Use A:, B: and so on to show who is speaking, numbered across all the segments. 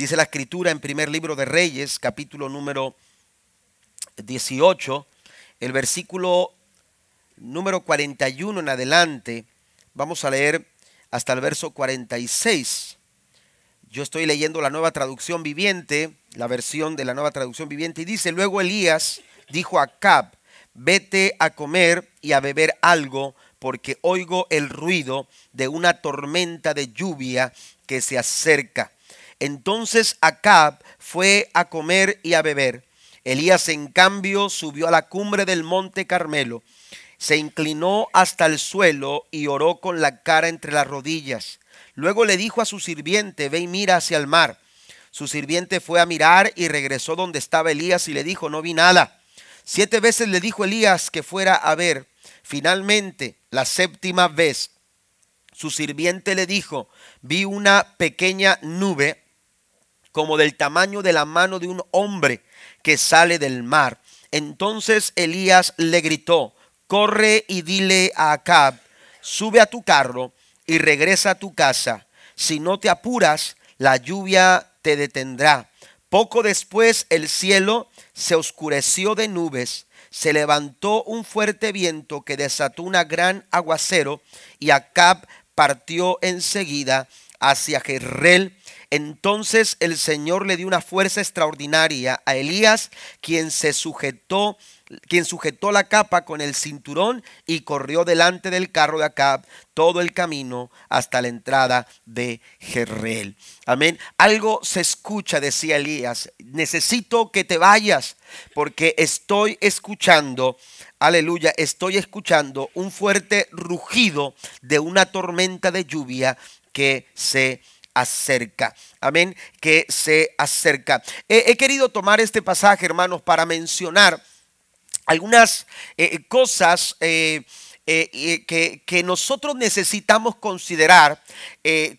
A: Dice la escritura en primer libro de Reyes, capítulo número 18, el versículo número 41 en adelante. Vamos a leer hasta el verso 46. Yo estoy leyendo la nueva traducción viviente, la versión de la nueva traducción viviente, y dice, luego Elías dijo a Cab, vete a comer y a beber algo, porque oigo el ruido de una tormenta de lluvia que se acerca. Entonces Acab fue a comer y a beber. Elías, en cambio, subió a la cumbre del monte Carmelo, se inclinó hasta el suelo y oró con la cara entre las rodillas. Luego le dijo a su sirviente, ve y mira hacia el mar. Su sirviente fue a mirar y regresó donde estaba Elías y le dijo, no vi nada. Siete veces le dijo Elías que fuera a ver. Finalmente, la séptima vez, su sirviente le dijo, vi una pequeña nube como del tamaño de la mano de un hombre que sale del mar. Entonces Elías le gritó, corre y dile a Acab, sube a tu carro y regresa a tu casa. Si no te apuras, la lluvia te detendrá. Poco después el cielo se oscureció de nubes, se levantó un fuerte viento que desató un gran aguacero y Acab partió enseguida hacia Jerrel. Entonces el Señor le dio una fuerza extraordinaria a Elías, quien se sujetó quien sujetó la capa con el cinturón y corrió delante del carro de Acab todo el camino hasta la entrada de Jerreel. Amén. Algo se escucha, decía Elías. Necesito que te vayas porque estoy escuchando, aleluya, estoy escuchando un fuerte rugido de una tormenta de lluvia que se acerca. Amén, que se acerca. He, querido tomar este pasaje, hermanos, para mencionar algunas eh, cosas eh, eh, que, que, nosotros necesitamos considerar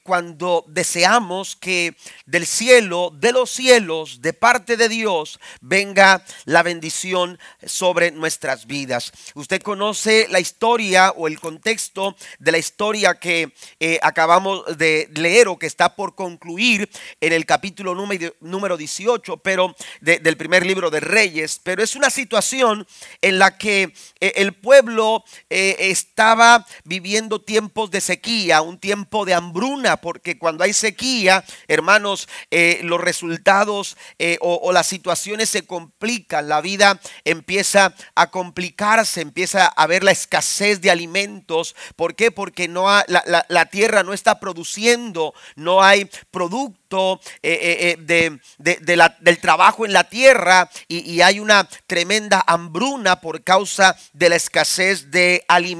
A: cuando deseamos que del cielo, de los cielos, de parte de Dios, venga la bendición sobre nuestras vidas. Usted conoce la historia o el contexto de la historia que acabamos de leer o que está por concluir en el capítulo número, número 18, pero del primer libro de Reyes, pero es una situación en la que eh, el pueblo eh, estaba viviendo tiempos de sequía, un tiempo de hambruna, porque cuando hay sequía, hermanos, eh, los resultados o, las situaciones se complican, la vida empieza a complicarse, empieza a haber la escasez de alimentos. ¿Por qué? Porque no la tierra no está produciendo, no hay producto eh, eh, eh, de, del trabajo en la tierra y, hay una tremenda hambruna por causa de la escasez de alimentos.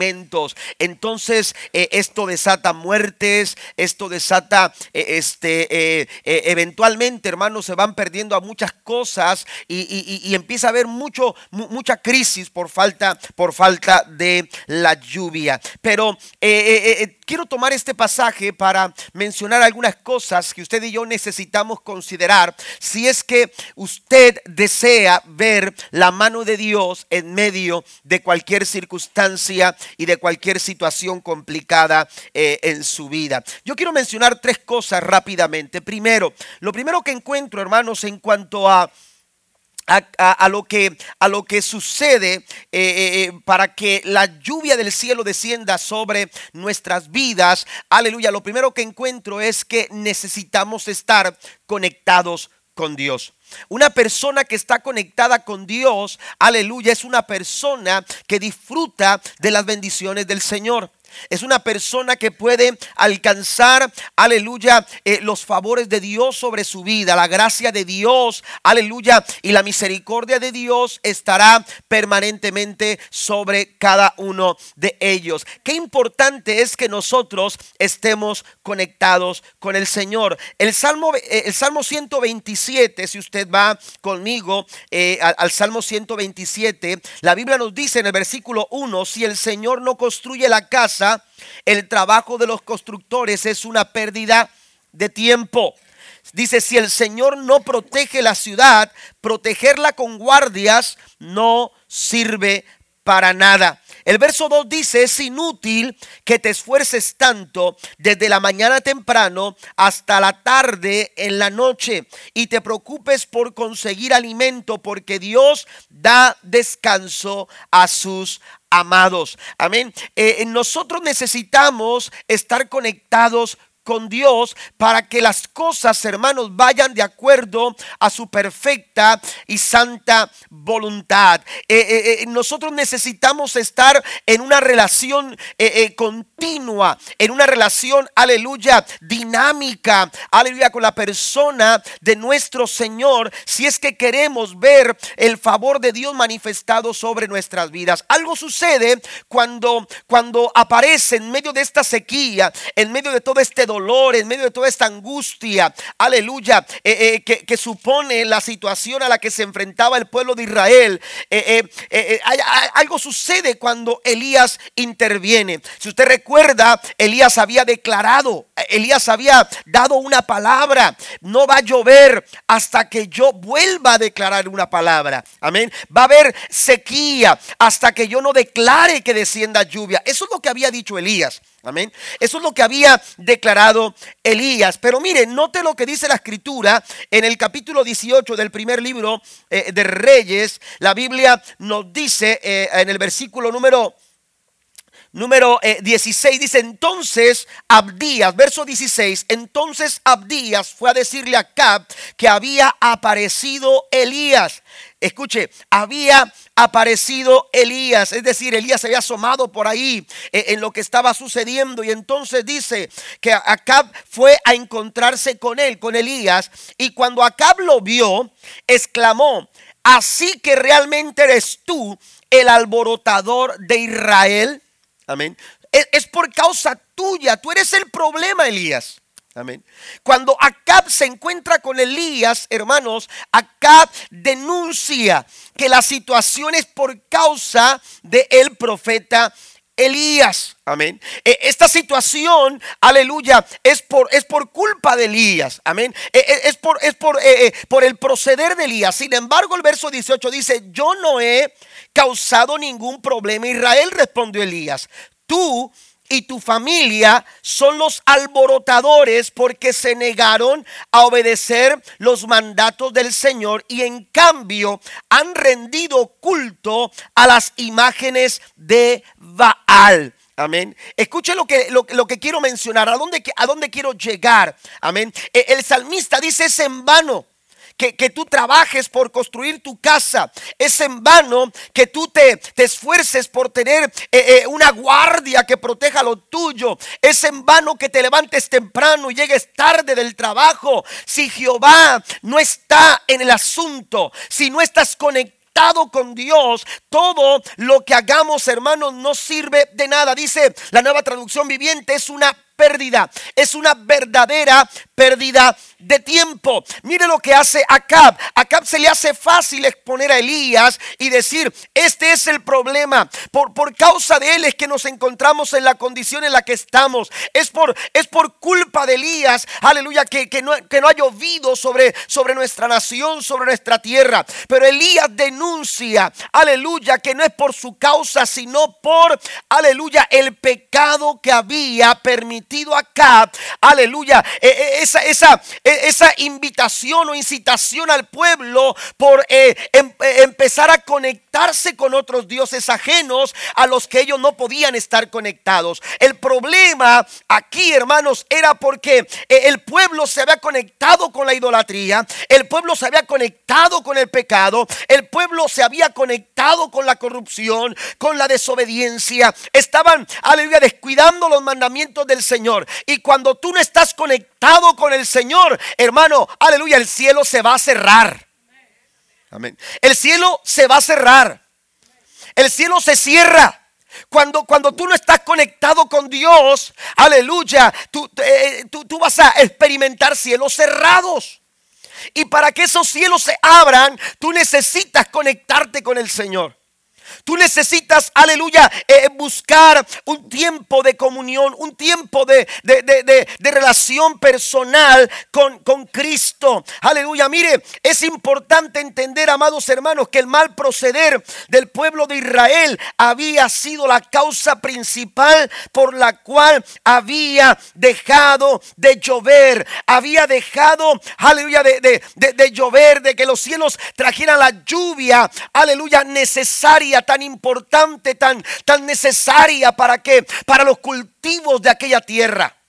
A: Entonces esto desata muertes, esto desata, este, eventualmente, hermanos, se van perdiendo a muchas cosas y, empieza a haber mucho, mucha crisis por falta, por falta de la lluvia. Pero quiero tomar este pasaje para mencionar algunas cosas que usted y yo necesitamos considerar si es que usted desea ver la mano de Dios en medio de cualquier circunstancia y de cualquier situación complicada eh, en su vida. Yo quiero mencionar tres cosas rápidamente. Primero, lo primero que encuentro, hermanos, en cuanto a a, lo, que, a lo que sucede eh, eh, para que la lluvia del cielo descienda sobre nuestras vidas. Aleluya. Lo primero que encuentro es que necesitamos estar conectados con Dios. Una persona que está conectada con Dios, aleluya, es una persona que disfruta de las bendiciones del Señor. Es una persona que puede alcanzar, aleluya, eh, los favores de Dios sobre su vida, la gracia de Dios, aleluya, y la misericordia de Dios estará permanentemente sobre cada uno de ellos. Qué importante es que nosotros estemos conectados con el Señor. El Salmo, eh, el Salmo 127, si usted va conmigo eh, al, al Salmo 127, la Biblia nos dice en el versículo 1, si el Señor no construye la casa, el trabajo de los constructores es una pérdida de tiempo. Dice, si el Señor no protege la ciudad, protegerla con guardias no sirve para nada. El verso 2 dice, es inútil que te esfuerces tanto desde la mañana temprano hasta la tarde en la noche y te preocupes por conseguir alimento porque Dios da descanso a sus amados. Amén. Eh, nosotros necesitamos estar conectados con Dios para que las cosas, hermanos, vayan de acuerdo a su perfecta y santa voluntad. Eh, eh, eh, nosotros necesitamos estar en una relación continua, en una relación, aleluya, dinámica, aleluya, con la persona de nuestro Señor, si es que queremos ver el favor de Dios manifestado sobre nuestras vidas. Algo sucede cuando, cuando aparece en medio de esta sequía, en medio de todo este dolor, en medio de toda esta angustia, aleluya, eh, eh, que, supone la situación a la que se enfrentaba el pueblo de Israel. Eh, algo sucede cuando Elías interviene. Si usted recuerda, Elías había declarado, Elías había dado una palabra, no va a llover hasta que yo vuelva a declarar una palabra. Amén. Va a haber sequía hasta que yo no declare que descienda lluvia. Eso es lo que había dicho Elías. Amén. Eso es lo que había declarado Elías. Pero mire, note lo que dice la escritura en el capítulo 18 del primer libro eh, de Reyes. La Biblia nos dice eh, en el versículo número número 16 eh, dice, entonces Abdías, verso 16, entonces Abdías fue a decirle a Cab que había aparecido Elías. Escuche, había aparecido Elías, es decir, Elías se había asomado por ahí eh, en lo que estaba sucediendo y entonces dice que Acab fue a encontrarse con él, con Elías, y cuando Acab lo vio, exclamó, así que realmente eres tú el alborotador de Israel. Amén. Es, por causa tuya, tú eres el problema, Elías. Amén. Cuando Acab se encuentra con Elías, hermanos, Acab denuncia que la situación es por causa del el profeta Elías. Amén. E, esta situación, aleluya, es por, es por culpa de Elías. Amén. E, e, es por, es por, por el proceder de Elías. Sin embargo, el verso 18 dice, yo no he causado ningún problema. Israel respondió Elías, tú y tu familia son los alborotadores porque se negaron a obedecer los mandatos del Señor y en cambio han rendido culto a las imágenes de Baal. Amén. Escuche lo que, lo, que quiero mencionar, a dónde, a dónde quiero llegar. Amén. E, el salmista dice es en vano que, tú trabajes por construir tu casa. Es en vano que tú te, te esfuerces por tener eh, eh, una guardia que proteja lo tuyo. Es en vano que te levantes temprano y llegues tarde del trabajo. Si Jehová no está en el asunto, si no estás conectado con Dios, todo lo que hagamos, hermanos, no sirve de nada. Dice la nueva traducción viviente, es una pérdida, es una verdadera pérdida de tiempo. Mire lo que hace Acab. Acab se le hace fácil exponer a Elías y decir, este es el problema. Por, por causa de él es que nos encontramos en la condición en la que estamos. Es por, es por culpa de Elías, aleluya, que, que, no, que no ha llovido sobre, sobre nuestra nación, sobre nuestra tierra. Pero Elías denuncia, aleluya, que no es por su causa, sino por, aleluya, el pecado que había permitido acá, aleluya, e, e, esa, esa, e, esa invitación o incitación al pueblo por eh, em, eh, empezar a conectarse con otros dioses ajenos a los que ellos no podían estar conectados. El problema aquí, hermanos, era porque eh, el pueblo se había conectado con la idolatría, el pueblo se había conectado con el pecado, el pueblo se había conectado con la corrupción, con la desobediencia. Estaban, aleluya, descuidando los mandamientos del Señor. Y cuando tú no estás conectado con el Señor, hermano, aleluya, el cielo se va a cerrar. Amén. El cielo se va a cerrar. El cielo se cierra. Cuando, cuando tú no estás conectado con Dios, aleluya, tú, eh, tú, tú vas a experimentar cielos cerrados. Y para que esos cielos se abran, tú necesitas conectarte con el Señor. Tú necesitas, aleluya, eh, buscar un tiempo de comunión, un tiempo de, relación personal con, con, Cristo. Aleluya, mire, es importante entender, amados hermanos, que el mal proceder del pueblo de Israel había sido la causa principal por la cual había dejado de llover, había dejado, aleluya, de, de llover, de que los cielos trajeran la lluvia, aleluya, necesaria tan importante, tan, tan necesaria para que, para los cultivos de aquella tierra.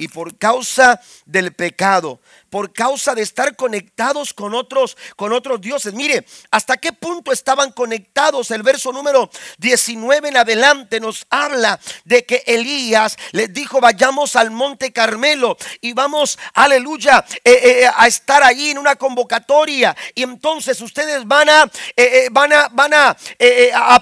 A: Y por causa del pecado, por causa de estar conectados con otros, con otros dioses. Mire, hasta qué punto estaban conectados. El verso número 19 en adelante nos habla de que Elías les dijo, vayamos al monte Carmelo y vamos, aleluya, eh, eh, a estar allí en una convocatoria. Y entonces ustedes van a, eh, van a, van a,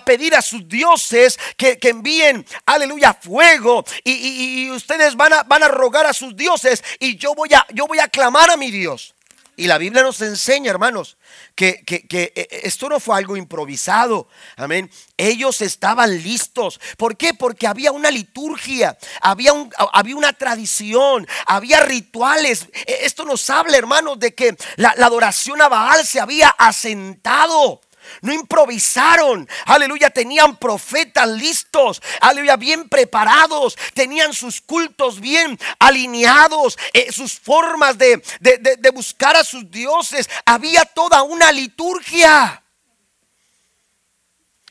A: pedir a sus dioses que, envíen, aleluya, fuego. Y, ustedes van a, van a rogar a sus dioses. Y yo voy a, yo voy a clamar a mi Dios. Y la Biblia nos enseña, hermanos, que, que, esto no fue algo improvisado. Amén. Ellos estaban listos. ¿Por qué? Porque había una liturgia, había, un, había una tradición, había rituales. E, esto nos habla, hermanos, de que la adoración a Baal se había asentado. No improvisaron. Aleluya. Tenían profetas listos. Aleluya. Bien preparados. Tenían sus cultos bien alineados. Eh, sus formas de, de buscar a sus dioses. Había toda una liturgia.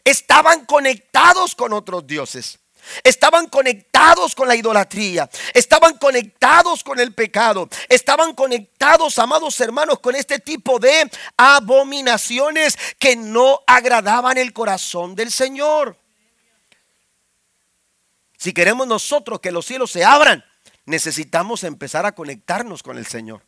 A: Estaban conectados con otros dioses. Estaban conectados con la idolatría. Estaban conectados con el pecado. Estaban conectados, amados hermanos, con este tipo de abominaciones que no agradaban el corazón del Señor. Si queremos nosotros que los cielos se abran, necesitamos empezar a conectarnos con el Señor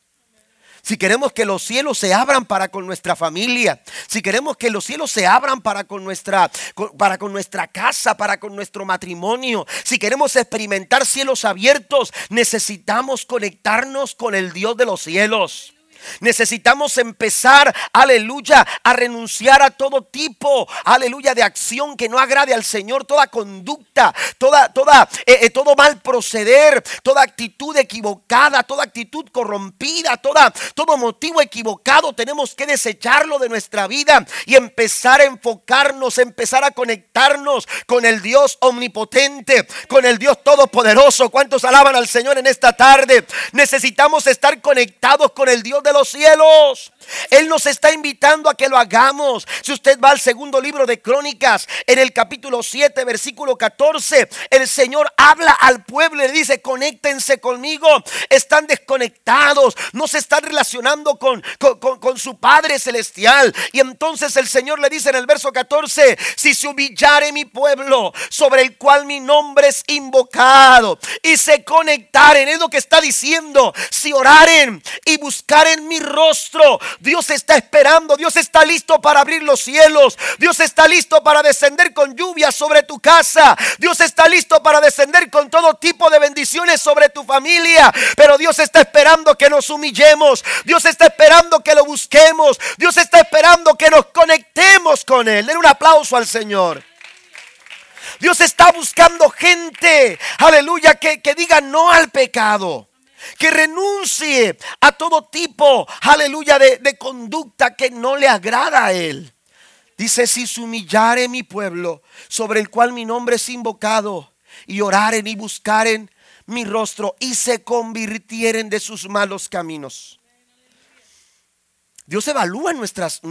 A: si queremos que los cielos se abran para con nuestra familia, si queremos que los cielos se abran para con nuestra para con nuestra casa, para con nuestro matrimonio, si queremos experimentar cielos abiertos, necesitamos conectarnos con el Dios de los cielos. Necesitamos empezar, aleluya, a renunciar a todo tipo, aleluya, de acción que no agrade al Señor, toda conducta, toda, toda, eh, eh, todo mal proceder, toda actitud equivocada, toda actitud corrompida, toda, todo motivo equivocado, tenemos que desecharlo de nuestra vida y empezar a enfocarnos, empezar a conectarnos con el Dios omnipotente, con el Dios todopoderoso. ¿Cuántos alaban al Señor en esta tarde? Necesitamos estar conectados con el Dios de los cielos. Él nos está invitando a que lo hagamos. Si usted va al segundo libro de Crónicas, en el capítulo 7, versículo 14, el Señor habla al pueblo y le dice, conéctense conmigo. Están desconectados, no se están relacionando con, con, su Padre Celestial. Y entonces el Señor le dice en el verso 14, si se humillare mi pueblo, sobre el cual mi nombre es invocado, y se conectaren, es lo que está diciendo, si oraren y buscaren mi rostro, Dios está esperando, Dios está listo para abrir los cielos, Dios está listo para descender con lluvia sobre tu casa, Dios está listo para descender con todo tipo de bendiciones sobre tu familia, pero Dios está esperando que nos humillemos, Dios está esperando que lo busquemos, Dios está esperando que nos conectemos con Él. Den un aplauso al Señor. Dios está buscando gente, aleluya, que, que diga no al pecado que renuncie a todo tipo, aleluya, de, conducta que no le agrada a Él. Dice, si se humillare mi pueblo, sobre el cual mi nombre es invocado, y oraren y buscaren mi rostro, y se convirtieren de sus malos caminos. Dios evalúa nuestros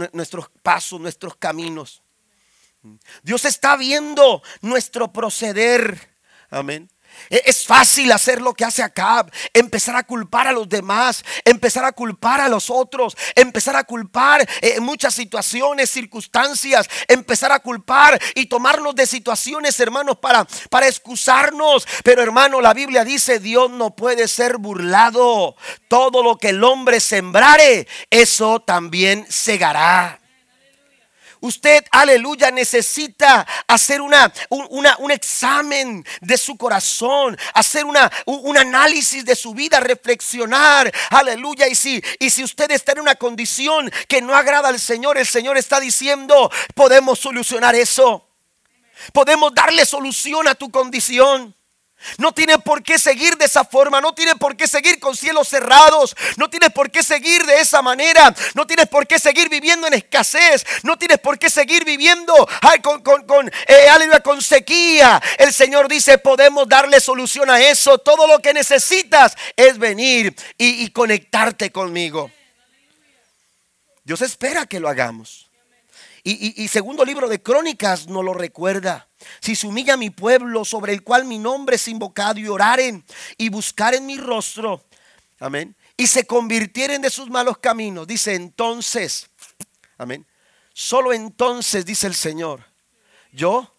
A: pasos, nuestros caminos. Dios está viendo nuestro proceder. Amén. E-, es fácil hacer lo que hace Acab, empezar a culpar a los demás, empezar a culpar a los otros, empezar a culpar en eh, muchas situaciones, circunstancias, empezar a culpar y tomarnos de situaciones, hermanos, para, para excusarnos. Pero hermano, la Biblia dice, Dios no puede ser burlado. Todo lo que el hombre sembrare, eso también segará. Usted, aleluya, necesita hacer una, un, un examen de su corazón, hacer una, un, análisis de su vida, reflexionar, aleluya. Y y si usted está en una condición que no agrada al Señor, el Señor está diciendo, podemos solucionar eso. Podemos darle solución a tu condición. No tiene por qué seguir de esa forma, no tiene por qué seguir con cielos cerrados, no tienes por qué seguir de esa manera, no tienes por qué seguir viviendo en escasez, no tienes por qué seguir viviendo con, con, con, eh, con sequía. El Señor dice, podemos darle solución a eso. Todo lo que necesitas es venir y conectarte conmigo. Dios espera que lo hagamos. Y, segundo libro de Crónicas nos lo recuerda. Si se humilla mi pueblo sobre el cual mi nombre es invocado y oraren y buscaren mi rostro, amén, y se convirtieren de sus malos caminos, dice entonces, amén, solo entonces, dice el Señor, yo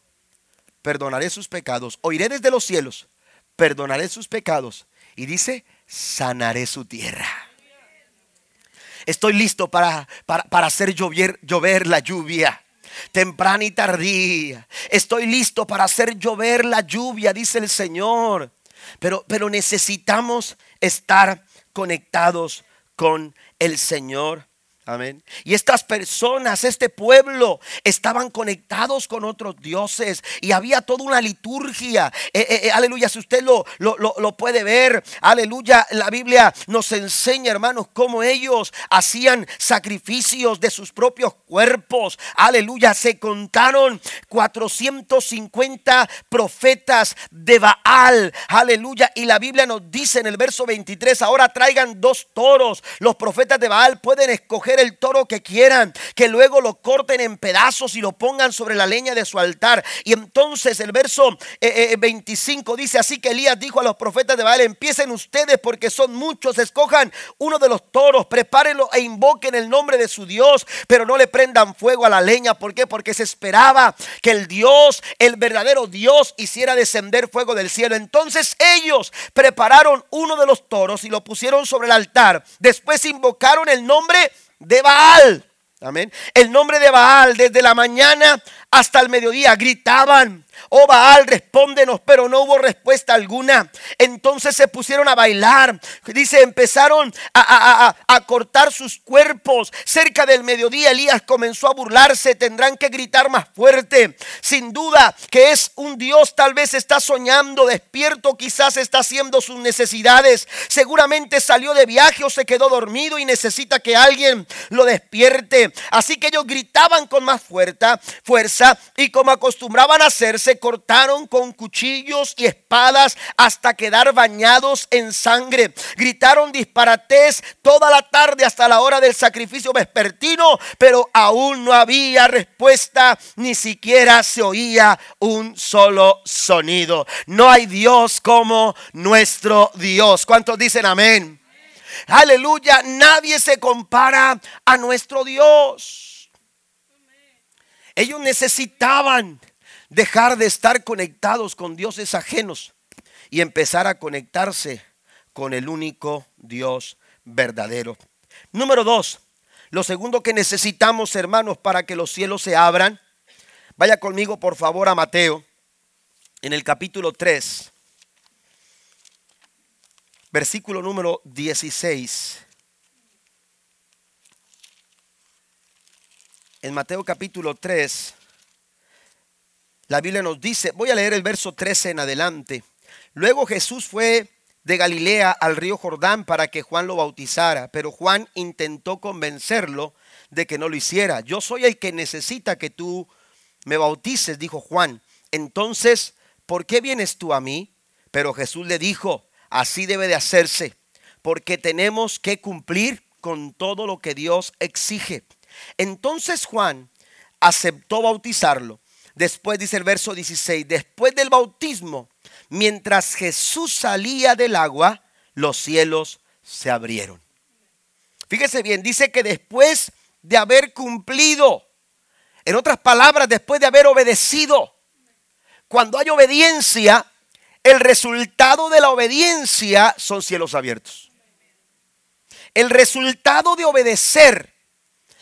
A: perdonaré sus pecados, oiré desde los cielos, perdonaré sus pecados y dice, sanaré su tierra. Estoy listo para, para, hacer llover, llover la lluvia temprana y tardía. Estoy listo para hacer llover la lluvia, dice el Señor. Pero, pero necesitamos estar conectados con el Señor. Amén. Y estas personas, este pueblo, estaban conectados con otros dioses y había toda una liturgia. Eh, eh, eh, aleluya, si usted lo, lo, lo, puede ver, aleluya, la Biblia nos enseña, hermanos, cómo ellos hacían sacrificios de sus propios cuerpos. Aleluya, se contaron 450 profetas de Baal. Aleluya, y la Biblia nos dice en el verso 23, ahora traigan dos toros. Los profetas de Baal pueden escoger el toro que quieran, que luego lo corten en pedazos y lo pongan sobre la leña de su altar. Y entonces el verso 25 eh, eh, dice así que Elías dijo a los profetas de Baal, empiecen ustedes porque son muchos, escojan uno de los toros, prepárenlo e invoquen el nombre de su Dios, pero no le prendan fuego a la leña. ¿Por qué? Porque se esperaba que el Dios, el verdadero Dios, hiciera descender fuego del cielo. Entonces ellos prepararon uno de los toros y lo pusieron sobre el altar. Después invocaron el nombre de Baal. Amén. El nombre de Baal desde la mañana hasta el mediodía gritaban oh Baal, respóndenos, pero no hubo respuesta alguna. Entonces se pusieron a bailar, dice, empezaron a, cortar sus cuerpos. Cerca del mediodía Elías comenzó a burlarse, tendrán que gritar más fuerte. Sin duda que es un Dios, tal vez está soñando, despierto, quizás está haciendo sus necesidades. Seguramente salió de viaje o se quedó dormido y necesita que alguien lo despierte. Así que ellos gritaban con más fuerza, fuerza y como acostumbraban a hacerse, cortaron con cuchillos y espadas hasta quedar bañados en sangre. Gritaron disparates toda la tarde hasta la hora del sacrificio vespertino, pero aún no había respuesta, ni siquiera se oía un solo sonido. No hay Dios como nuestro Dios. ¿Cuántos dicen amén? Aleluya, nadie se compara a nuestro Dios. Ellos necesitaban dejar de estar conectados con dioses ajenos y empezar a conectarse con el único Dios verdadero. Número dos, lo segundo que necesitamos, hermanos, para que los cielos se abran, vaya conmigo por favor a Mateo, en el capítulo 3, versículo número 16. En Mateo capítulo 3, la Biblia nos dice, voy a leer el verso 13 en adelante. Luego Jesús fue de Galilea al río Jordán para que Juan lo bautizara, pero Juan intentó convencerlo de que no lo hiciera. Yo soy el que necesita que tú me bautices, dijo Juan. Entonces, ¿por qué vienes tú a mí? Pero Jesús le dijo, así debe de hacerse, porque tenemos que cumplir con todo lo que Dios exige. Entonces Juan aceptó bautizarlo. Después dice el verso 16, después del bautismo, mientras Jesús salía del agua, los cielos se abrieron. Fíjese bien, dice que después de haber cumplido, en otras palabras, después de haber obedecido, cuando hay obediencia, el resultado de la obediencia son cielos abiertos. El resultado de obedecer,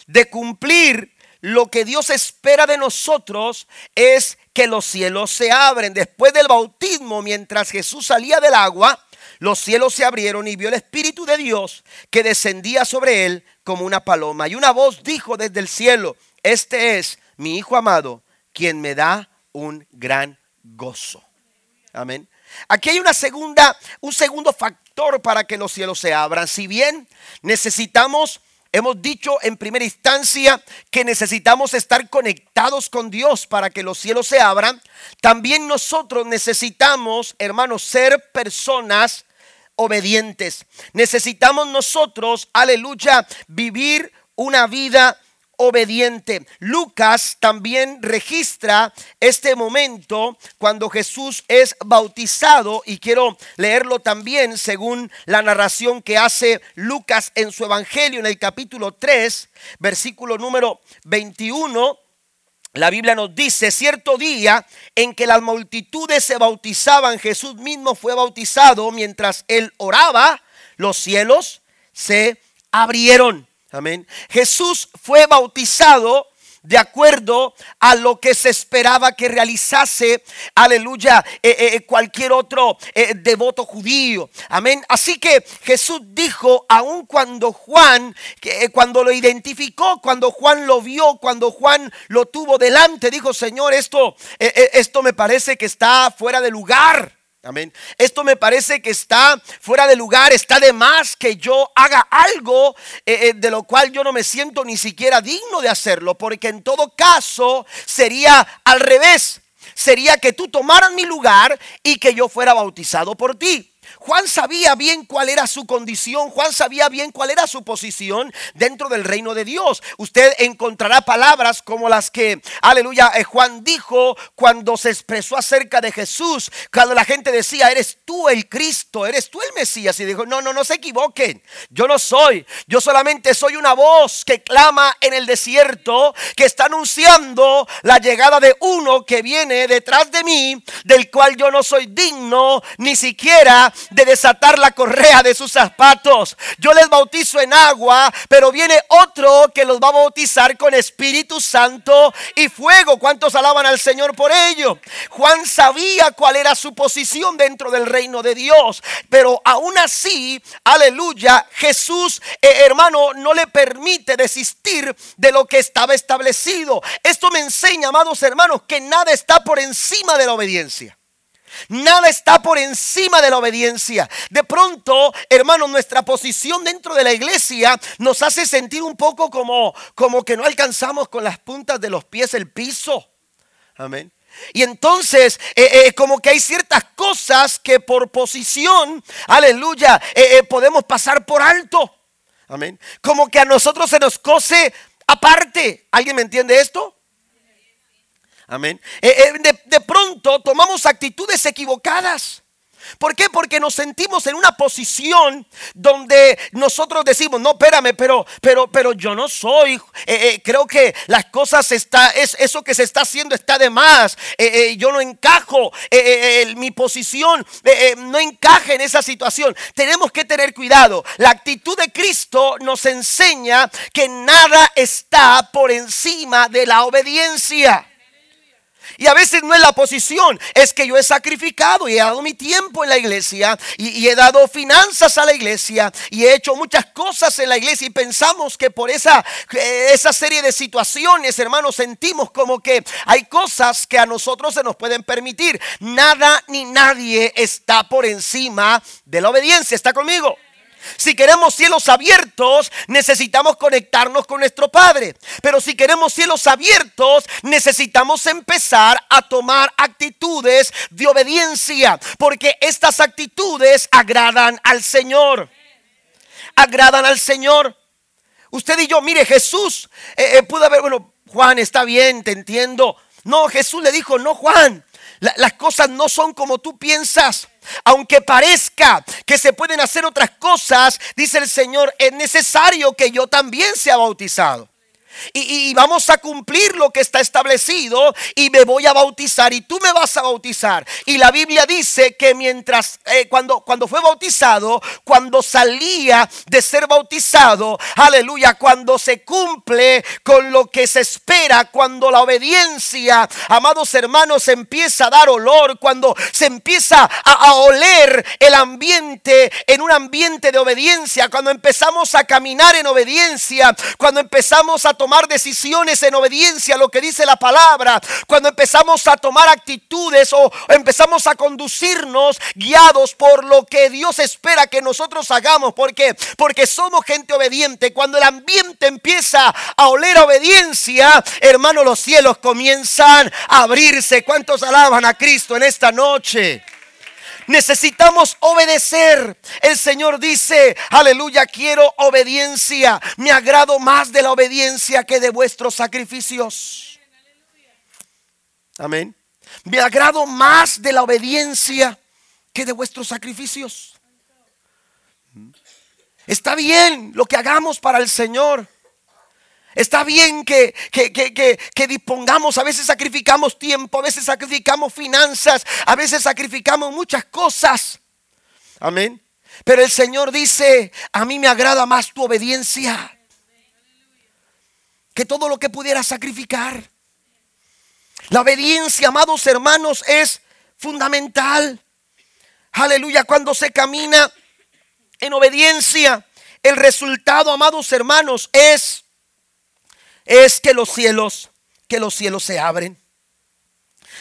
A: de cumplir lo que Dios espera de nosotros es que los cielos se abren. Después del bautismo, mientras Jesús salía del agua, los cielos se abrieron y vio el Espíritu de Dios que descendía sobre él como una paloma. Y una voz dijo desde el cielo, este es mi Hijo amado, quien me da un gran gozo. Amén. Aquí hay una segunda, un segundo factor para que los cielos se abran. Si bien necesitamos Hemos dicho en primera instancia que necesitamos estar conectados con Dios para que los cielos se abran. También nosotros necesitamos, hermanos, ser personas obedientes. Necesitamos nosotros, aleluya, vivir una vida obediente. Lucas también registra este momento cuando Jesús es bautizado y quiero leerlo también según la narración que hace Lucas en su evangelio en el capítulo 3, versículo número 21. La Biblia nos dice, cierto día en que las multitudes se bautizaban, Jesús mismo fue bautizado mientras él oraba, los cielos se abrieron Amén. Jesús fue bautizado de acuerdo a lo que se esperaba que realizase, aleluya, eh, eh, eh, cualquier otro devoto judío. Amén. Así que Jesús dijo, aun cuando Juan, cuando lo identificó, cuando Juan lo vio, cuando Juan lo tuvo delante, dijo, Señor, esto, esto me parece que está fuera de lugar. Amén. Esto me parece que está fuera de lugar, está de más que yo haga algo eh, eh, de lo cual yo no me siento ni siquiera digno de hacerlo, porque en todo caso sería al revés. Sería que tú tomaras mi lugar y que yo fuera bautizado por ti. Juan sabía bien cuál era su condición, Juan sabía bien cuál era su posición dentro del reino de Dios. Usted encontrará palabras como las que, aleluya, eh, Juan dijo cuando se expresó acerca de Jesús, cuando la gente decía, eres tú el Cristo, eres tú el Mesías. Y dijo, no, no, no se equivoquen, yo no soy, yo solamente soy una voz que clama en el desierto, que está anunciando la llegada de uno que viene detrás de mí, del cual yo no soy digno ni siquiera de desatar la correa de sus zapatos. Yo les bautizo en agua, pero viene otro que los va a bautizar con Espíritu Santo y fuego. ¿Cuántos alaban al Señor por ello? Juan sabía cuál era su posición dentro del reino de Dios, pero aún así, aleluya, Jesús, eh, hermano, no le permite desistir de lo que estaba establecido. Esto me enseña, amados hermanos, que nada está por encima de la obediencia. Nada está por encima de la obediencia. De pronto, hermanos, nuestra posición dentro de la iglesia nos hace sentir un poco como, como que no alcanzamos con las puntas de los pies el piso. Amén. Y entonces, eh, eh, como que hay ciertas cosas que por posición, aleluya, eh, podemos pasar por alto. Amén. Como que a nosotros se nos cose aparte. ¿Alguien me entiende esto? Amén. Eh, de, pronto tomamos actitudes equivocadas. ¿Por qué? Porque nos sentimos en una posición donde nosotros decimos, no, espérame, pero, pero, pero yo no soy. Eh, creo que las cosas está, es eso que se está haciendo está de más. yo no encajo, mi posición no encaja en esa situación. Tenemos que tener cuidado. La actitud de Cristo nos enseña que nada está por encima de la obediencia. Y a veces no es la posición, es que yo he sacrificado y he dado mi tiempo en la iglesia y, he dado finanzas a la iglesia y he hecho muchas cosas en la iglesia y pensamos que por esa, esa serie de situaciones, hermanos, sentimos como que hay cosas que a nosotros se nos pueden permitir. Nada ni nadie está por encima de la obediencia. ¿Está conmigo? Si queremos cielos abiertos, necesitamos conectarnos con nuestro Padre. Pero si queremos cielos abiertos, necesitamos empezar a tomar actitudes de obediencia. Porque estas actitudes agradan al Señor. Agradan al Señor. Usted y yo, mire, Jesús eh, eh, pudo haber, bueno, Juan, está bien, te entiendo. No, Jesús le dijo, no, Juan, las cosas no son como tú piensas. Aunque parezca que se pueden hacer otras cosas, dice el Señor, es necesario que yo también sea bautizado. Y, vamos a cumplir lo que está establecido y me voy a bautizar y tú me vas a bautizar. Y la Biblia dice que mientras, eh, cuando, cuando fue bautizado, cuando salía de ser bautizado, aleluya, cuando se cumple con lo que se espera, cuando la obediencia, amados hermanos, empieza a dar olor, cuando se empieza a, a oler el ambiente en un ambiente de obediencia, cuando empezamos a caminar en obediencia, cuando empezamos a tomar decisiones en obediencia a lo que dice la palabra, cuando empezamos a tomar actitudes o empezamos a conducirnos guiados por lo que Dios espera que nosotros hagamos, porque somos gente obediente. Cuando el ambiente empieza a oler obediencia, hermano, los cielos comienzan a abrirse. ¿Cuántos alaban a Cristo en esta noche? Necesitamos obedecer. El Señor dice, aleluya, quiero obediencia. Me agrado más de la obediencia que de vuestros sacrificios. Amén. Me agrado más de la obediencia que de vuestros sacrificios. Está bien lo que hagamos para el Señor. Está bien que, que, dispongamos, a veces sacrificamos tiempo, a veces sacrificamos finanzas, a veces sacrificamos muchas cosas. Amén. Pero el Señor dice, a mí me agrada más tu obediencia que todo lo que pudiera sacrificar. La obediencia, amados hermanos, es fundamental. Aleluya, cuando se camina en obediencia, el resultado, amados hermanos, es es que los cielos, que los cielos se abren.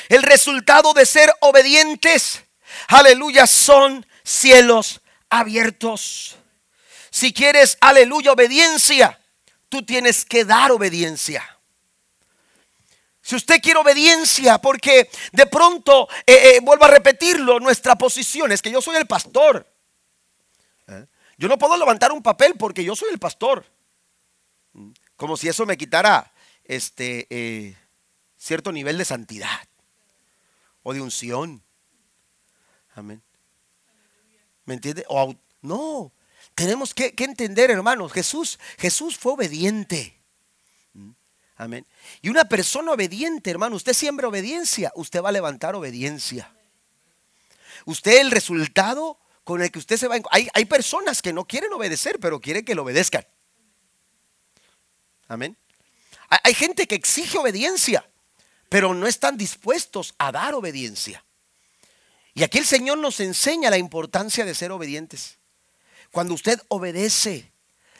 A: El resultado de ser obedientes, aleluya, son cielos abiertos. Si quieres, aleluya, obediencia, tú tienes que dar obediencia. Si usted quiere obediencia, porque de pronto, eh, eh, vuelvo a repetirlo, nuestra posición es que yo soy el pastor. ¿Eh? Yo no puedo levantar un papel porque yo soy el pastor. Como si eso me quitara este, eh, cierto nivel de santidad o de unción. Amén. ¿Me entiende? No, tenemos que, entender, hermanos, Jesús, Jesús fue obediente. ¿Mm? Amén. Y una persona obediente, hermano, usted siembra obediencia, usted va a levantar obediencia. Usted el resultado con el que usted se va a... Hay, hay personas que no quieren obedecer, pero quieren que lo obedezcan. Amén. Hay gente que exige obediencia, pero no están dispuestos a dar obediencia. Y aquí el Señor nos enseña la importancia de ser obedientes. Cuando usted obedece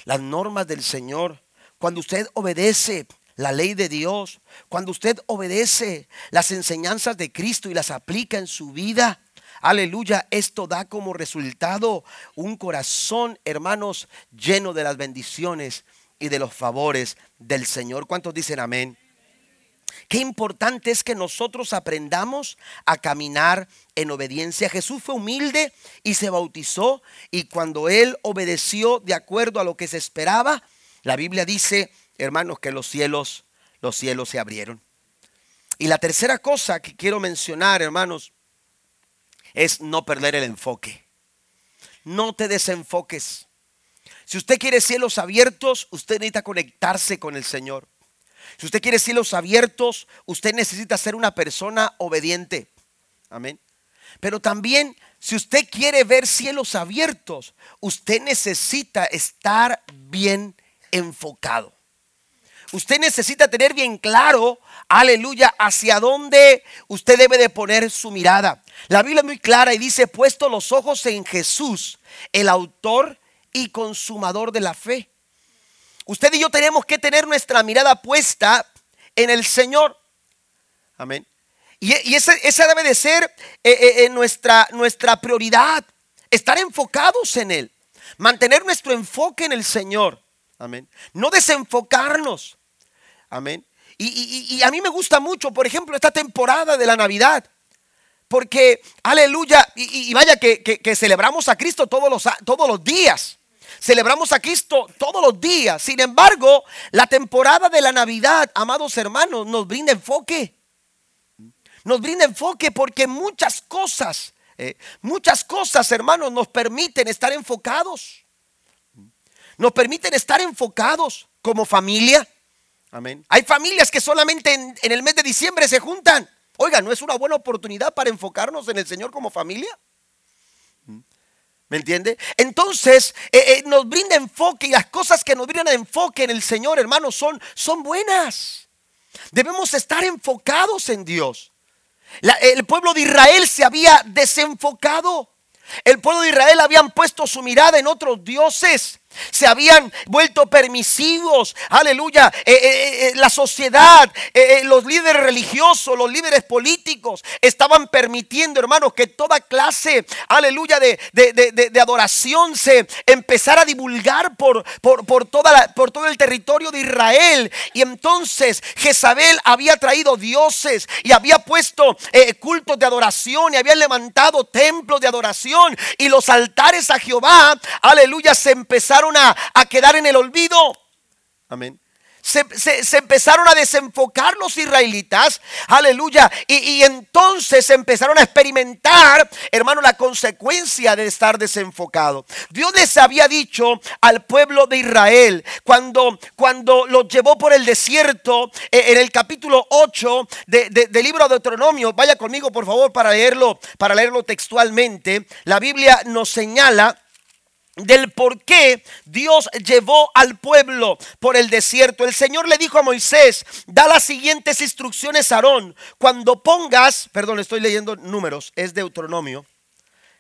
A: las normas del Señor, cuando usted obedece la ley de Dios, cuando usted obedece las enseñanzas de Cristo y las aplica en su vida, aleluya, esto da como resultado un corazón, hermanos, lleno de las bendiciones y de los favores del Señor. ¿Cuántos dicen amén? Qué importante es que nosotros aprendamos a caminar en obediencia. Jesús fue humilde y se bautizó y cuando él obedeció de acuerdo a lo que se esperaba, la Biblia dice, hermanos, que los cielos, los cielos se abrieron. Y la tercera cosa que quiero mencionar, hermanos, es no perder el enfoque. No te desenfoques. Si usted quiere cielos abiertos, usted necesita conectarse con el Señor. Si usted quiere cielos abiertos, usted necesita ser una persona obediente. Amén. Pero también, si usted quiere ver cielos abiertos, usted necesita estar bien enfocado. Usted necesita tener bien claro, aleluya, hacia dónde usted debe de poner su mirada. La Biblia es muy clara y dice, puesto los ojos en Jesús, el autor y consumador de la fe. Usted y yo tenemos que tener nuestra mirada puesta en el Señor. Amén. Y, esa, debe de ser eh, eh, eh, nuestra, nuestra prioridad. Estar enfocados en Él. Mantener nuestro enfoque en el Señor. Amén. No desenfocarnos. Amén. Y, a mí me gusta mucho, por ejemplo, esta temporada de la Navidad. Porque, aleluya, y, vaya que, que, celebramos a Cristo todos los, todos los días. Celebramos a Cristo todos los días. Sin embargo, la temporada de la Navidad, amados hermanos, nos brinda enfoque. Nos brinda enfoque porque muchas cosas, eh, muchas cosas, hermanos, nos permiten estar enfocados. Nos permiten estar enfocados como familia. Amén. Hay familias que solamente en, el mes de diciembre se juntan. Oiga, ¿no es una buena oportunidad para enfocarnos en el Señor como familia? ¿Me entiende? Entonces eh, eh, nos brinda enfoque y las cosas que nos brindan enfoque en el Señor, hermanos, son, son buenas. Debemos estar enfocados en Dios. el pueblo de Israel se había desenfocado. El pueblo de Israel habían puesto su mirada en otros dioses se habían vuelto permisivos, aleluya, eh, eh, eh, la sociedad, los líderes religiosos, los líderes políticos estaban permitiendo, hermanos, que toda clase, aleluya, de, de, adoración se empezara a divulgar por, por, por, toda por todo el territorio de Israel. Y entonces Jezabel había traído dioses y había puesto cultos de adoración y había levantado templos de adoración. Y los altares a Jehová, aleluya, se empezaron a, quedar en el olvido. Amén. Se, empezaron a desenfocar los israelitas, aleluya, y, entonces empezaron a experimentar, hermano, la consecuencia de estar desenfocado. Dios les había dicho al pueblo de Israel cuando, cuando los llevó por el desierto, eh, en el capítulo 8 del libro de Deuteronomio, vaya conmigo por favor para leerlo, para leerlo textualmente, la Biblia nos señala del por qué Dios llevó al pueblo por el desierto. El Señor le dijo a Moisés, da las siguientes instrucciones a Aarón. Cuando pongas, perdón, estoy leyendo números, es Deuteronomio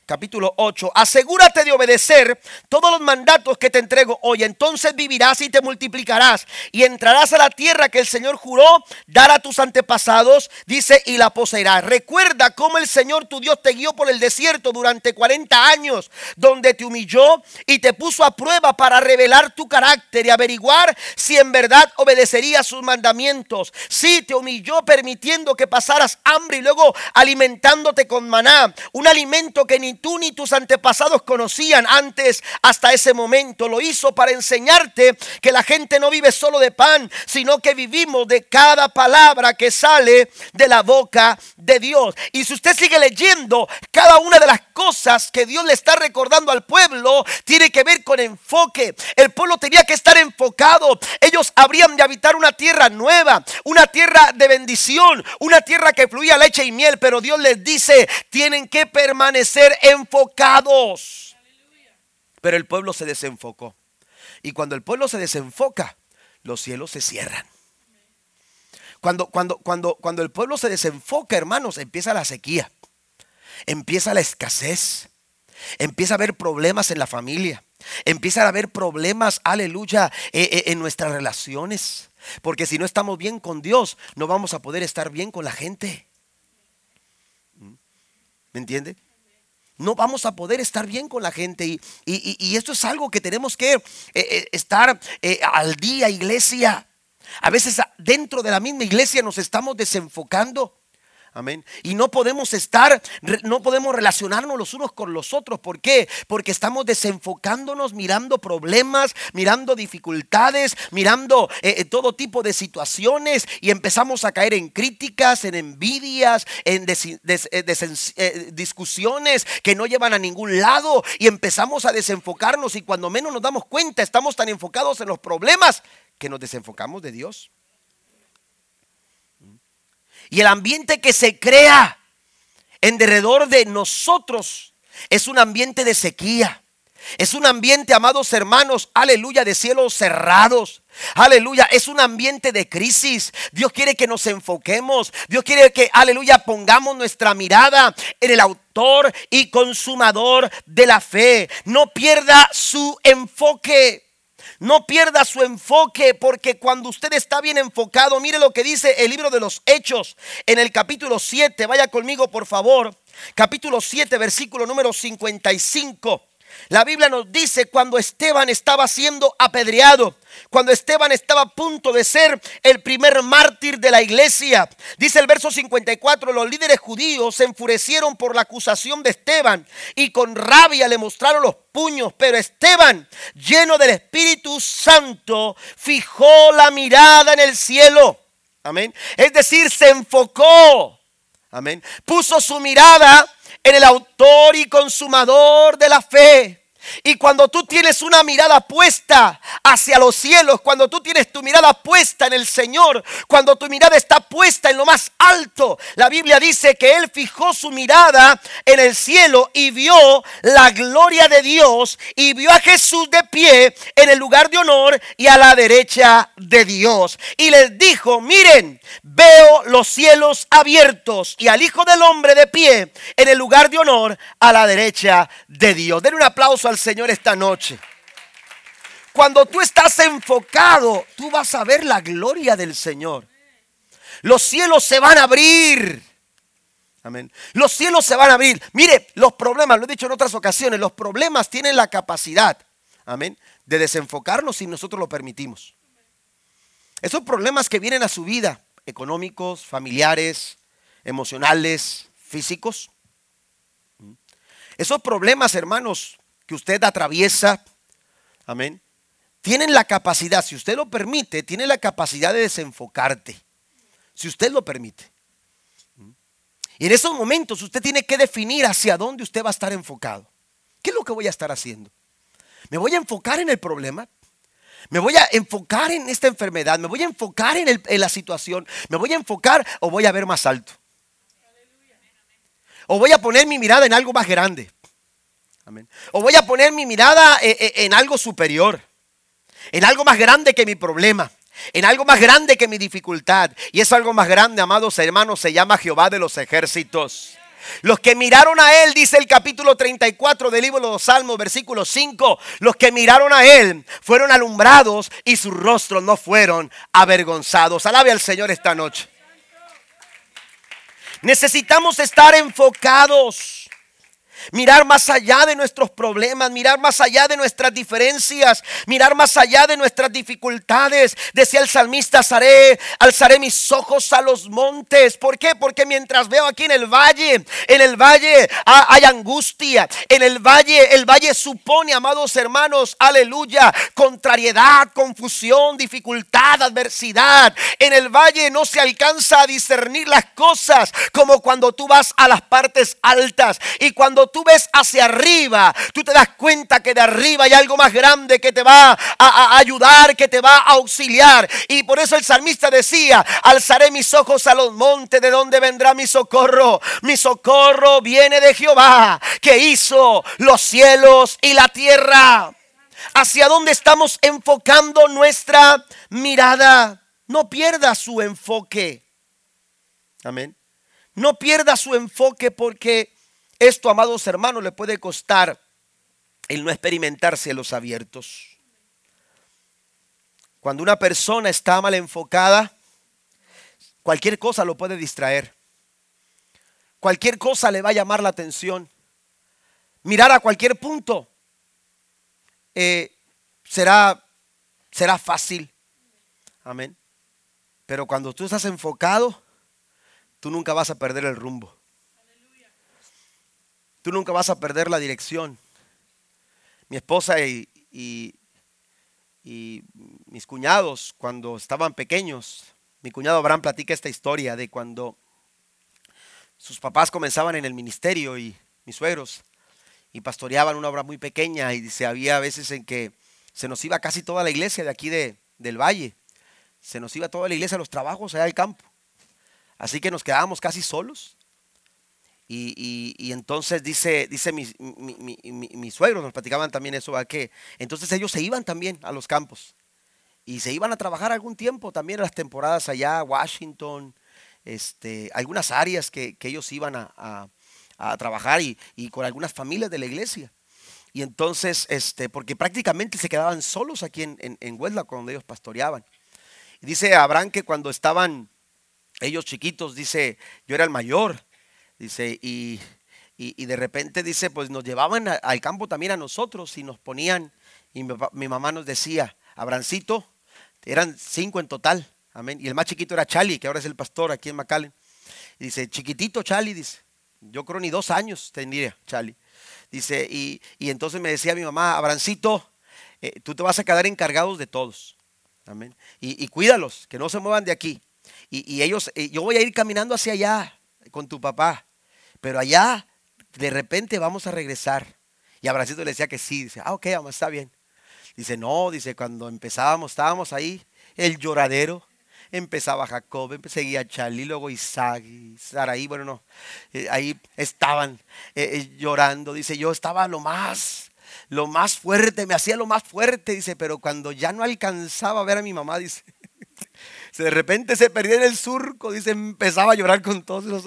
A: capítulo 8, asegúrate de obedecer todos los mandatos que te entrego hoy, entonces vivirás y te multiplicarás y entrarás a la tierra que el Señor juró dar a tus antepasados, dice, y la poseerás. Recuerda cómo el Señor tu Dios te guió por el desierto durante 40 años, donde te humilló y te puso a prueba para revelar tu carácter y averiguar si en verdad obedecerías sus mandamientos. Sí, te humilló permitiendo que pasaras hambre y luego alimentándote con maná, un alimento que ni tú ni tus antepasados conocían antes hasta ese momento. Lo hizo para enseñarte que la gente no vive solo de pan, sino que vivimos de cada palabra que sale de la boca de Dios. Y si usted sigue leyendo, cada una de las cosas que Dios le está recordando al pueblo tiene que ver con enfoque. El pueblo tenía que estar enfocado. Ellos habrían de habitar una tierra nueva, una tierra de bendición, una tierra que fluía leche y miel, pero Dios les dice, tienen que permanecer enfocados. Pero el pueblo se desenfocó. Y cuando el pueblo se desenfoca, los cielos se cierran. Cuando, cuando, cuando, cuando el pueblo se desenfoca, hermanos, empieza la sequía, empieza la escasez, empieza a haber problemas en la familia, empieza a haber problemas, aleluya, eh, eh, en nuestras relaciones. Porque si no estamos bien con Dios, no vamos a poder estar bien con la gente. ¿Mm? ¿Me entiende? No vamos a poder estar bien con la gente. Y, esto es algo que tenemos que eh, eh, estar eh, al día, iglesia. A veces dentro de la misma iglesia nos estamos desenfocando. Amén. Y no podemos estar, no podemos relacionarnos los unos con los otros. ¿Por qué? Porque estamos desenfocándonos, mirando problemas, mirando dificultades, mirando eh, eh, todo tipo de situaciones y empezamos a caer en críticas, en envidias, en eh, discusiones que no llevan a ningún lado y empezamos a desenfocarnos y cuando menos nos damos cuenta estamos tan enfocados en los problemas que nos desenfocamos de Dios. Y el ambiente que se crea en derredor de nosotros es un ambiente de sequía. Es un ambiente, amados hermanos, aleluya, de cielos cerrados. Aleluya, es un ambiente de crisis. Dios quiere que nos enfoquemos. Dios quiere que, aleluya, pongamos nuestra mirada en el autor y consumador de la fe. No pierda su enfoque. No pierda su enfoque porque cuando usted está bien enfocado, mire lo que dice el libro de los Hechos en el capítulo 7. Vaya conmigo, por favor. Capítulo 7, versículo número 55. La Biblia nos dice cuando Esteban estaba siendo apedreado, cuando Esteban estaba a punto de ser el primer mártir de la iglesia. Dice el verso 54, los líderes judíos se enfurecieron por la acusación de Esteban y con rabia le mostraron los puños, pero Esteban, lleno del Espíritu Santo, fijó la mirada en el cielo. Amén. Es decir, se enfocó. Amén. Puso su mirada en el autor y consumador de la fe. Y cuando tú tienes una mirada puesta hacia los cielos, cuando tú tienes tu mirada puesta en el Señor, cuando tu mirada está puesta en lo más alto, la Biblia dice que Él fijó su mirada en el cielo y vio la gloria de Dios y vio a Jesús de pie en el lugar de honor y a la derecha de Dios. Y les dijo, miren, veo los cielos abiertos y al Hijo del Hombre de pie en el lugar de honor a la derecha de Dios. Den un aplauso al Señor esta noche. Cuando tú estás enfocado, tú vas a ver la gloria del Señor. Los cielos se van a abrir. Amén. Los cielos se van a abrir. Mire, los problemas, lo he dicho en otras ocasiones, los problemas tienen la capacidad, amén, de desenfocarnos si nosotros lo permitimos. Esos problemas que vienen a su vida, económicos, familiares, emocionales, físicos. Esos problemas, hermanos, que usted atraviesa, amén, tienen la capacidad, si usted lo permite, tiene la capacidad de desenfocarte. Si usted lo permite. Y en esos momentos usted tiene que definir hacia dónde usted va a estar enfocado. ¿Qué es lo que voy a estar haciendo? ¿Me voy a enfocar en el problema? ¿Me voy a enfocar en esta enfermedad? ¿Me voy a enfocar en, la situación? ¿Me voy a enfocar o voy a ver más alto? ¿O voy a poner mi mirada en algo más grande? O voy a poner mi mirada eh, eh, en algo superior, en algo más grande que mi problema, en algo más grande que mi dificultad. Y es algo más grande, amados hermanos, se llama Jehová de los ejércitos. Los que miraron a él, dice el capítulo 34 del libro de los Salmos, versículo 5, los que miraron a él fueron alumbrados y sus rostros no fueron avergonzados. Alabe al Señor esta noche. Necesitamos estar enfocados mirar más allá de nuestros problemas, mirar más allá de nuestras diferencias, mirar más allá de nuestras dificultades. Decía el salmista, alzaré, alzaré mis ojos a los montes. ¿Por qué? Porque mientras veo aquí en el valle, en el valle hay angustia, en el valle, el valle supone, amados hermanos, aleluya, contrariedad, confusión, dificultad, adversidad. En el valle no se alcanza a discernir las cosas como cuando tú vas a las partes altas y cuando tú ves hacia arriba, tú te das cuenta que de arriba hay algo más grande que te va a, ayudar, que te va a auxiliar. Y por eso el salmista decía, alzaré mis ojos a los montes, ¿de donde vendrá mi socorro? Mi socorro viene de Jehová, que hizo los cielos y la tierra. ¿Hacia dónde estamos enfocando nuestra mirada? No pierda su enfoque. Amén. No pierda su enfoque porque esto, amados hermanos, le puede costar el no experimentar cielos abiertos. Cuando una persona está mal enfocada, cualquier cosa lo puede distraer. Cualquier cosa le va a llamar la atención. Mirar a cualquier punto eh, será, será fácil. Amén. Pero cuando tú estás enfocado, tú nunca vas a perder el rumbo. Tú nunca vas a perder la dirección. Mi esposa y, y, mis cuñados, cuando estaban pequeños, mi cuñado Abraham platica esta historia de cuando sus papás comenzaban en el ministerio y mis suegros y pastoreaban una obra muy pequeña y dice, había veces en que se nos iba casi toda la iglesia de aquí de, del valle, se nos iba toda la iglesia a los trabajos allá del campo. Así que nos quedábamos casi solos y, entonces dice, dice mis, mi, suegros, nos platicaban también eso, que entonces ellos se iban también a los campos y se iban a trabajar algún tiempo también en las temporadas allá, Washington, este, algunas áreas que, ellos iban a, trabajar y, con algunas familias de la iglesia. Y entonces, este, porque prácticamente se quedaban solos aquí en, en, en donde ellos pastoreaban. Y dice Abraham que cuando estaban ellos chiquitos, dice, yo era el mayor Dice, y, de repente dice, pues nos llevaban al campo también a nosotros y nos ponían, y mi, mamá nos decía, Abrancito, eran cinco en total, amén. Y el más chiquito era Charlie, que ahora es el pastor aquí en McAllen. dice, chiquitito Charlie, dice, yo creo ni dos años tendría Charlie. Dice, y, entonces me decía mi mamá, Abrancito, eh, tú te vas a quedar encargados de todos. Amén. Y, cuídalos, que no se muevan de aquí. Y, ellos, eh, yo voy a ir caminando hacia allá con tu papá. Pero allá de repente vamos a regresar Y Abracito le decía que sí. Dice, ah, ok, mamá, está bien. Dice, no, dice, cuando empezábamos, estábamos ahí, el lloradero. Empezaba Jacob, seguía Charlie, luego Isaac y Saraí, bueno, no, eh, ahí estaban eh, eh, llorando. Dice, yo estaba lo más, lo más fuerte, me hacía lo más fuerte, dice, pero cuando ya no alcanzaba a ver a mi mamá, dice, de repente se perdía en el surco, dice, empezaba a llorar con todos los...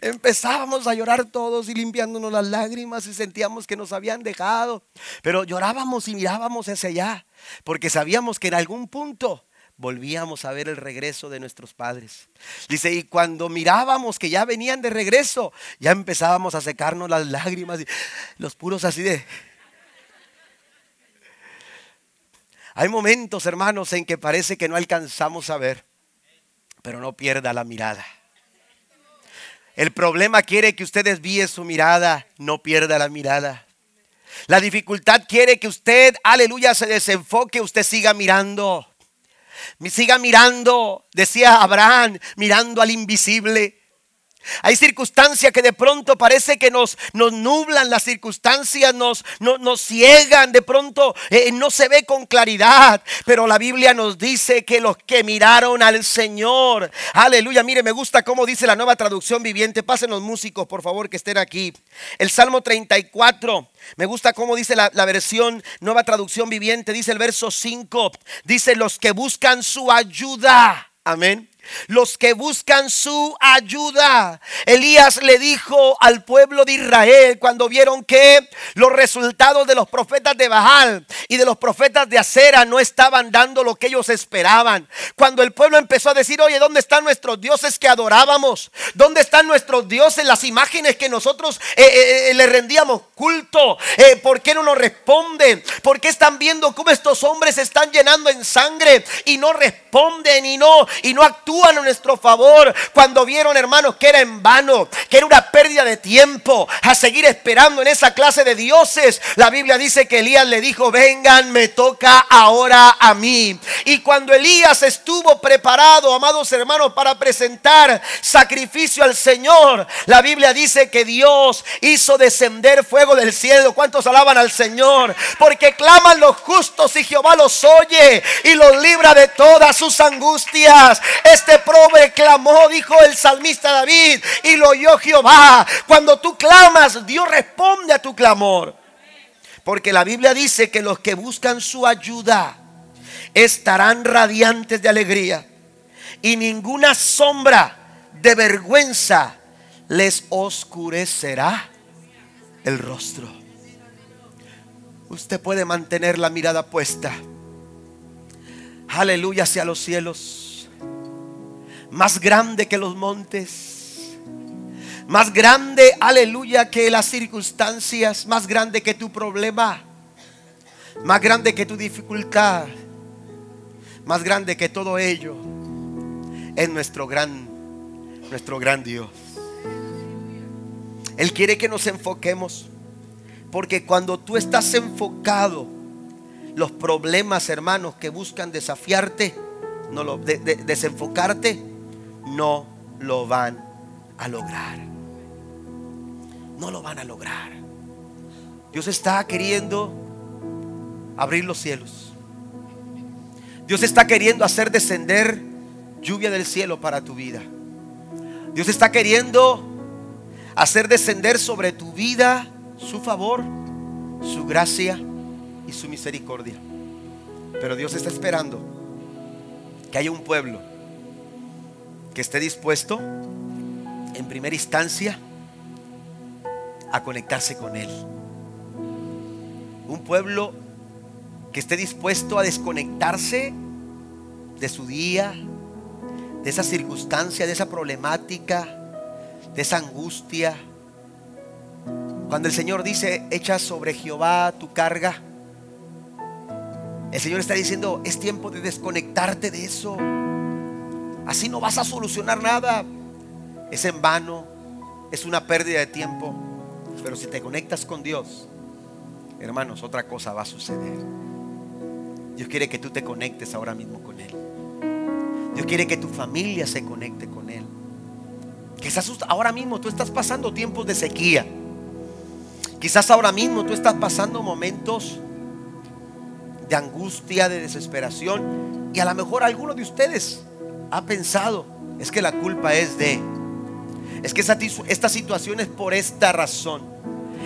A: Empezábamos a llorar todos y limpiándonos las lágrimas y sentíamos que nos habían dejado. Pero llorábamos y mirábamos hacia allá, porque sabíamos que en algún punto volvíamos a ver el regreso de nuestros padres. Dice, y cuando mirábamos que ya venían de regreso, ya empezábamos a secarnos las lágrimas y los puros así de... Hay momentos, hermanos, en que parece que no alcanzamos a ver, pero no pierda la mirada. El problema quiere que usted desvíe su mirada, no pierda la mirada. La dificultad quiere que usted, aleluya, se desenfoque, usted siga mirando. Siga mirando, decía Abraham, mirando al invisible. Hay circunstancias que de pronto parece que nos, nos nublan, las circunstancias nos, nos ciegan, de pronto eh, no se ve con claridad, pero la Biblia nos dice que los que miraron al Señor, aleluya, mire, me gusta cómo dice la nueva traducción viviente, pasen los músicos por favor que estén aquí. El Salmo 34, me gusta cómo dice la, la versión nueva traducción viviente, dice el verso 5, dice los que buscan su ayuda, amén los que buscan su ayuda. Elías le dijo al pueblo de Israel cuando vieron que los resultados de los profetas de Baal y de los profetas de Acera no estaban dando lo que ellos esperaban. Cuando el pueblo empezó a decir, oye, ¿dónde están nuestros dioses que adorábamos? ¿Dónde están nuestros dioses, las imágenes que nosotros eh, eh, eh, le rendíamos culto? ¿Por qué no nos responden? ¿Por qué están viendo cómo estos hombres se están llenando en sangre y no responden y no, y no actúan? A nuestro favor. Cuando vieron, hermanos, que era en vano, que era una pérdida de tiempo a seguir esperando en esa clase de dioses, la Biblia dice que Elías le dijo, vengan, me toca ahora a mí. Y cuando Elías estuvo preparado, amados hermanos, para presentar sacrificio al Señor, la Biblia dice que Dios hizo descender fuego del cielo. ¿Cuántos alaban al Señor? Porque claman los justos y Jehová los oye y los libra de todas sus angustias. Este pobre clamó, dijo el salmista David, y lo oyó Jehová. Cuando tú clamas, Dios responde a tu clamor. Porque la Biblia dice que los que buscan su ayuda estarán radiantes de alegría y ninguna sombra de vergüenza les oscurecerá el rostro. Usted puede mantener la mirada puesta. Aleluya hacia los cielos más grande que los montes, más grande, aleluya, que las circunstancias, más grande que tu problema, más grande que tu dificultad, más grande que todo ello, es nuestro gran, nuestro gran Dios. Él quiere que nos enfoquemos, porque cuando tú estás enfocado, los problemas, hermanos, que buscan desafiarte, no lo, desenfocarte, no lo van a lograr. No lo van a lograr. Dios está queriendo abrir los cielos. Dios está queriendo hacer descender lluvia del cielo para tu vida. Dios está queriendo hacer descender sobre tu vida su favor, su gracia y su misericordia. Pero Dios está esperando que haya un pueblo que esté dispuesto en primera instancia a conectarse con Él. Un pueblo que esté dispuesto a desconectarse de su día, de esa circunstancia, de esa problemática, de esa angustia. Cuando el Señor dice, echa sobre Jehová tu carga, el Señor está diciendo, es tiempo de desconectarte de eso. Así no vas a solucionar nada. Es en vano, es una pérdida de tiempo. Pero si te conectas con Dios, hermanos, otra cosa va a suceder. Dios quiere que tú te conectes ahora mismo con Él. Dios quiere que tu familia se conecte con Él. Quizás ahora mismo tú estás pasando tiempos de sequía. Quizás ahora mismo tú estás pasando momentos de angustia, de desesperación. Y a lo mejor alguno de ustedes ha pensado, es que la culpa es de, es que esta situación es por esta razón.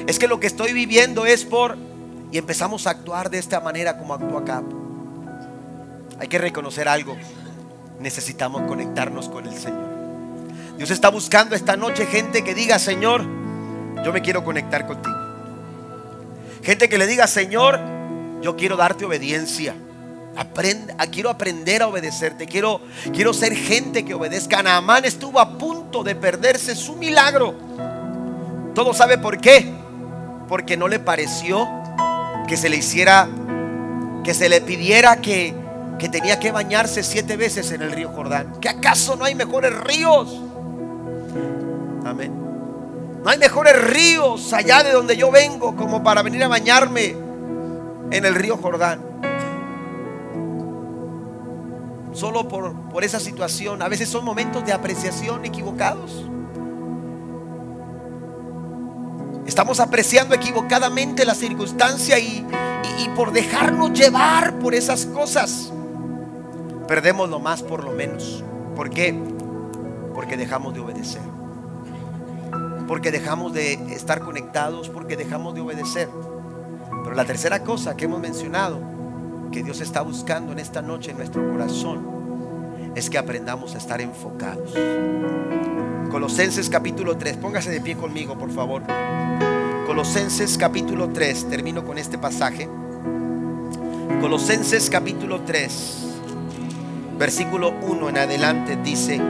A: Es que lo que estoy viviendo es por... Y empezamos a actuar de esta manera como actúa acá. Hay que reconocer algo. Necesitamos conectarnos con el Señor. Dios está buscando esta noche gente que diga, Señor, yo me quiero conectar contigo. Gente que le diga, Señor, yo quiero darte obediencia. Aprende, ah, quiero aprender a obedecerte. Quiero, quiero ser gente que obedezca. Naamán estuvo a punto de perderse su milagro. Todo sabe por qué. Porque no le pareció que se le hiciera, que se le pidiera que, que tenía que bañarse siete veces en el río Jordán. ¿Que acaso no hay mejores ríos? Amén. No hay mejores ríos allá de donde yo vengo como para venir a bañarme en el río Jordán. Solo por, por esa situación. A veces son momentos de apreciación equivocados. Estamos apreciando equivocadamente la circunstancia y, y, por dejarnos llevar por esas cosas, perdemos lo más por lo menos. ¿Por qué? Porque dejamos de obedecer. Porque dejamos de estar conectados, porque dejamos de obedecer. Pero la tercera cosa que hemos mencionado, que Dios está buscando en esta noche en nuestro corazón, es que aprendamos a estar enfocados. Colosenses capítulo 3, póngase de pie conmigo, por favor. Colosenses capítulo 3, termino con este pasaje. Colosenses capítulo 3, versículo 1 en adelante dice,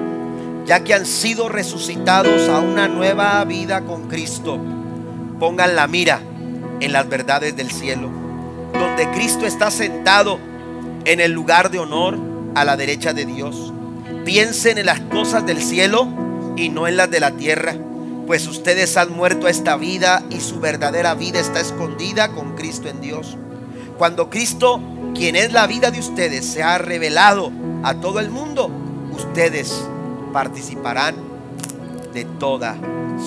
A: ya que han sido resucitados a una nueva vida con Cristo, pongan la mira en las verdades del cielo, donde Cristo está sentado en el lugar de honor a la derecha de Dios. Piensen en las cosas del cielo y no en las de la tierra, pues ustedes han muerto a esta vida y su verdadera vida está escondida con Cristo en Dios. Cuando Cristo, quien es la vida de ustedes, se ha revelado a todo el mundo, ustedes participarán de toda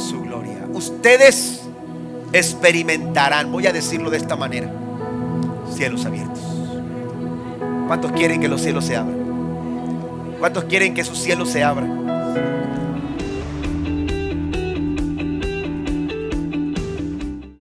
A: su gloria. Ustedes experimentarán, voy a decirlo de esta manera, cielos abiertos. ¿Cuántos quieren que los cielos se abran? ¿Cuántos quieren que sus cielos se abran?